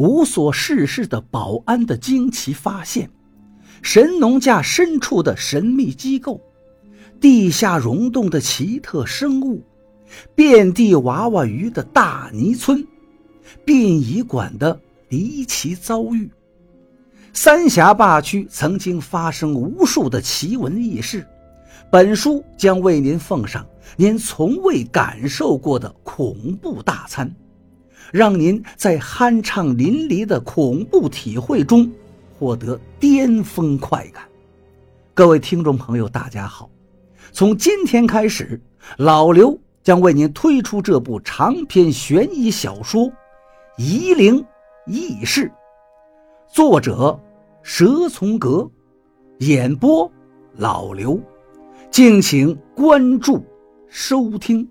无所事事的保安的惊奇发现，神农架深处的神秘机构，地下溶洞的奇特生物，遍地娃娃鱼的大泥村，殡仪馆的离奇遭遇。三峡坝区曾经发生无数的奇闻异事，本书将为您奉上您从未感受过的恐怖大餐。让您在酣畅淋漓的恐怖体会中获得巅峰快感。各位听众朋友，大家好！从今天开始，老刘将为您推出这部长篇悬疑小说《夷陵轶事》，作者蛇从阁，演播老刘。敬请关注收听。